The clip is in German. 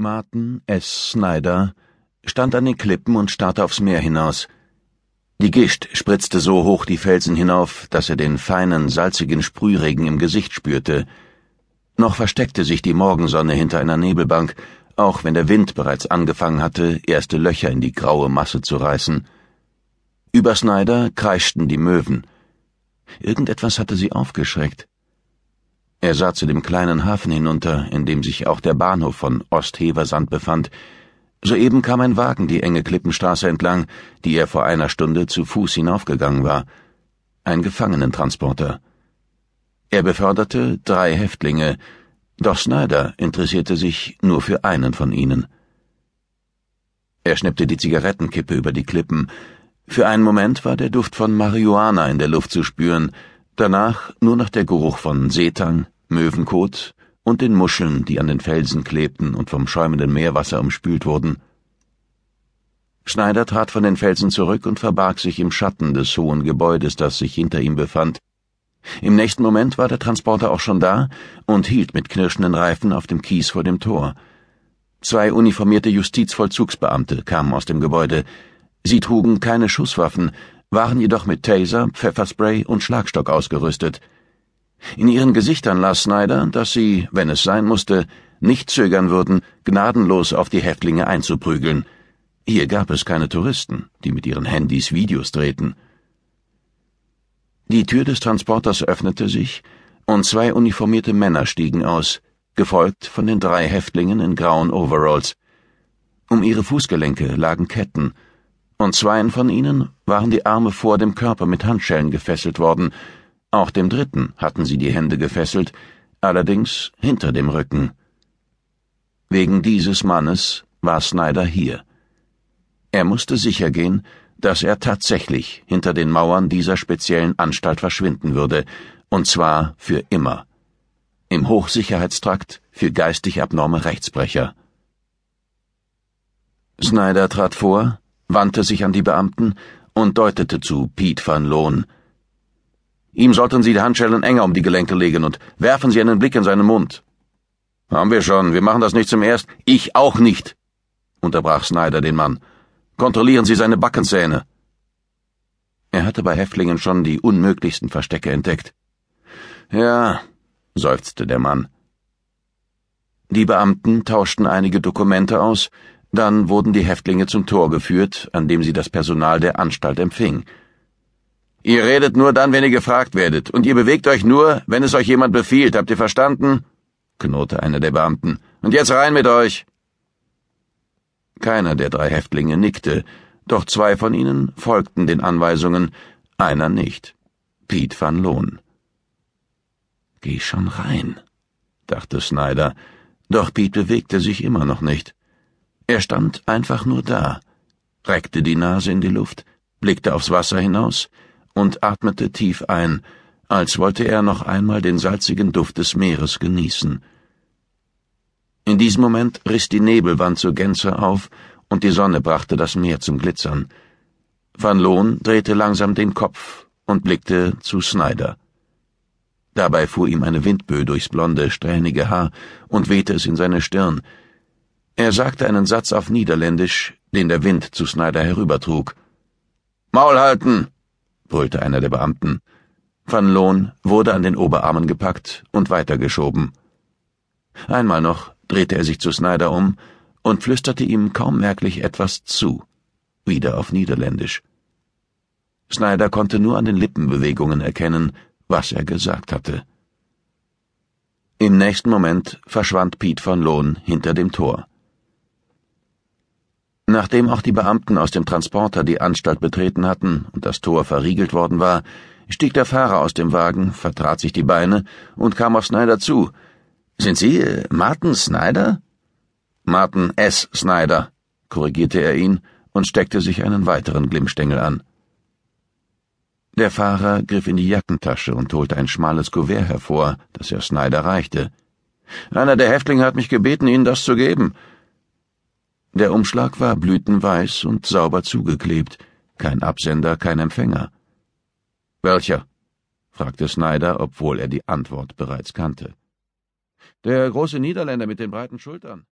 Martin S. Snyder stand an den Klippen und starrte aufs Meer hinaus. Die Gischt spritzte so hoch die Felsen hinauf, dass er den feinen, salzigen Sprühregen im Gesicht spürte. Noch versteckte sich die Morgensonne hinter einer Nebelbank, auch wenn der Wind bereits angefangen hatte, erste Löcher in die graue Masse zu reißen. Über Snyder kreischten die Möwen. Irgendetwas hatte sie aufgeschreckt. Er sah zu dem kleinen Hafen hinunter, in dem sich auch der Bahnhof von Ostheversand befand. Soeben kam ein Wagen die enge Klippenstraße entlang, die er vor einer Stunde zu Fuß hinaufgegangen war. Ein Gefangenentransporter. Er beförderte drei Häftlinge, doch Snyder interessierte sich nur für einen von ihnen. Er schnippte die Zigarettenkippe über die Klippen. Für einen Moment war der Duft von Marihuana in der Luft zu spüren, Danach nur noch der Geruch von Seetang, Möwenkot und den Muscheln, die an den Felsen klebten und vom schäumenden Meerwasser umspült wurden. Schneider trat von den Felsen zurück und verbarg sich im Schatten des hohen Gebäudes, das sich hinter ihm befand. Im nächsten Moment war der Transporter auch schon da und hielt mit knirschenden Reifen auf dem Kies vor dem Tor. Zwei uniformierte Justizvollzugsbeamte kamen aus dem Gebäude. Sie trugen keine Schusswaffen, waren jedoch mit Taser, Pfefferspray und Schlagstock ausgerüstet. In ihren Gesichtern las Snyder, dass sie, wenn es sein musste, nicht zögern würden, gnadenlos auf die Häftlinge einzuprügeln. Hier gab es keine Touristen, die mit ihren Handys Videos drehten. Die Tür des Transporters öffnete sich, und zwei uniformierte Männer stiegen aus, gefolgt von den drei Häftlingen in grauen Overalls. Um ihre Fußgelenke lagen Ketten, und zweien von ihnen waren die Arme vor dem Körper mit Handschellen gefesselt worden, auch dem dritten hatten sie die Hände gefesselt, allerdings hinter dem Rücken. Wegen dieses Mannes war Snyder hier. Er musste sicher gehen, dass er tatsächlich hinter den Mauern dieser speziellen Anstalt verschwinden würde, und zwar für immer. Im Hochsicherheitstrakt für geistig abnorme Rechtsbrecher. Snyder trat vor, wandte sich an die Beamten und deutete zu Pete van Loon. Ihm sollten Sie die Handschellen enger um die Gelenke legen und werfen Sie einen Blick in seinen Mund. Haben wir schon, wir machen das nicht zum ersten. Ich auch nicht, unterbrach Snyder den Mann. Kontrollieren Sie seine Backenzähne. Er hatte bei Häftlingen schon die unmöglichsten Verstecke entdeckt. Ja, seufzte der Mann. Die Beamten tauschten einige Dokumente aus, dann wurden die Häftlinge zum Tor geführt, an dem sie das Personal der Anstalt empfing. Ihr redet nur dann, wenn ihr gefragt werdet, und ihr bewegt euch nur, wenn es euch jemand befiehlt, habt ihr verstanden? knurrte einer der Beamten. Und jetzt rein mit euch. Keiner der drei Häftlinge nickte, doch zwei von ihnen folgten den Anweisungen, einer nicht. Piet van Loon. Geh schon rein, dachte Snyder, doch Piet bewegte sich immer noch nicht. Er stand einfach nur da, reckte die Nase in die Luft, blickte aufs Wasser hinaus und atmete tief ein, als wollte er noch einmal den salzigen Duft des Meeres genießen. In diesem Moment riss die Nebelwand zur Gänze auf und die Sonne brachte das Meer zum Glitzern. Van Loon drehte langsam den Kopf und blickte zu Snyder. Dabei fuhr ihm eine Windböe durchs blonde, strähnige Haar und wehte es in seine Stirn, er sagte einen Satz auf Niederländisch, den der Wind zu Snyder herübertrug. Maul halten! brüllte einer der Beamten. Van Loon wurde an den Oberarmen gepackt und weitergeschoben. Einmal noch drehte er sich zu Snyder um und flüsterte ihm kaum merklich etwas zu, wieder auf Niederländisch. Snyder konnte nur an den Lippenbewegungen erkennen, was er gesagt hatte. Im nächsten Moment verschwand Piet van Loon hinter dem Tor. Nachdem auch die Beamten aus dem Transporter die Anstalt betreten hatten und das Tor verriegelt worden war, stieg der Fahrer aus dem Wagen, vertrat sich die Beine und kam auf Snyder zu. Sind Sie äh, Martin Snyder? Martin S. Snyder, korrigierte er ihn und steckte sich einen weiteren Glimmstängel an. Der Fahrer griff in die Jackentasche und holte ein schmales Kuvert hervor, das er Snyder reichte. Einer der Häftlinge hat mich gebeten, Ihnen das zu geben. Der Umschlag war blütenweiß und sauber zugeklebt, kein Absender, kein Empfänger. Welcher? fragte Snyder, obwohl er die Antwort bereits kannte. Der große Niederländer mit den breiten Schultern.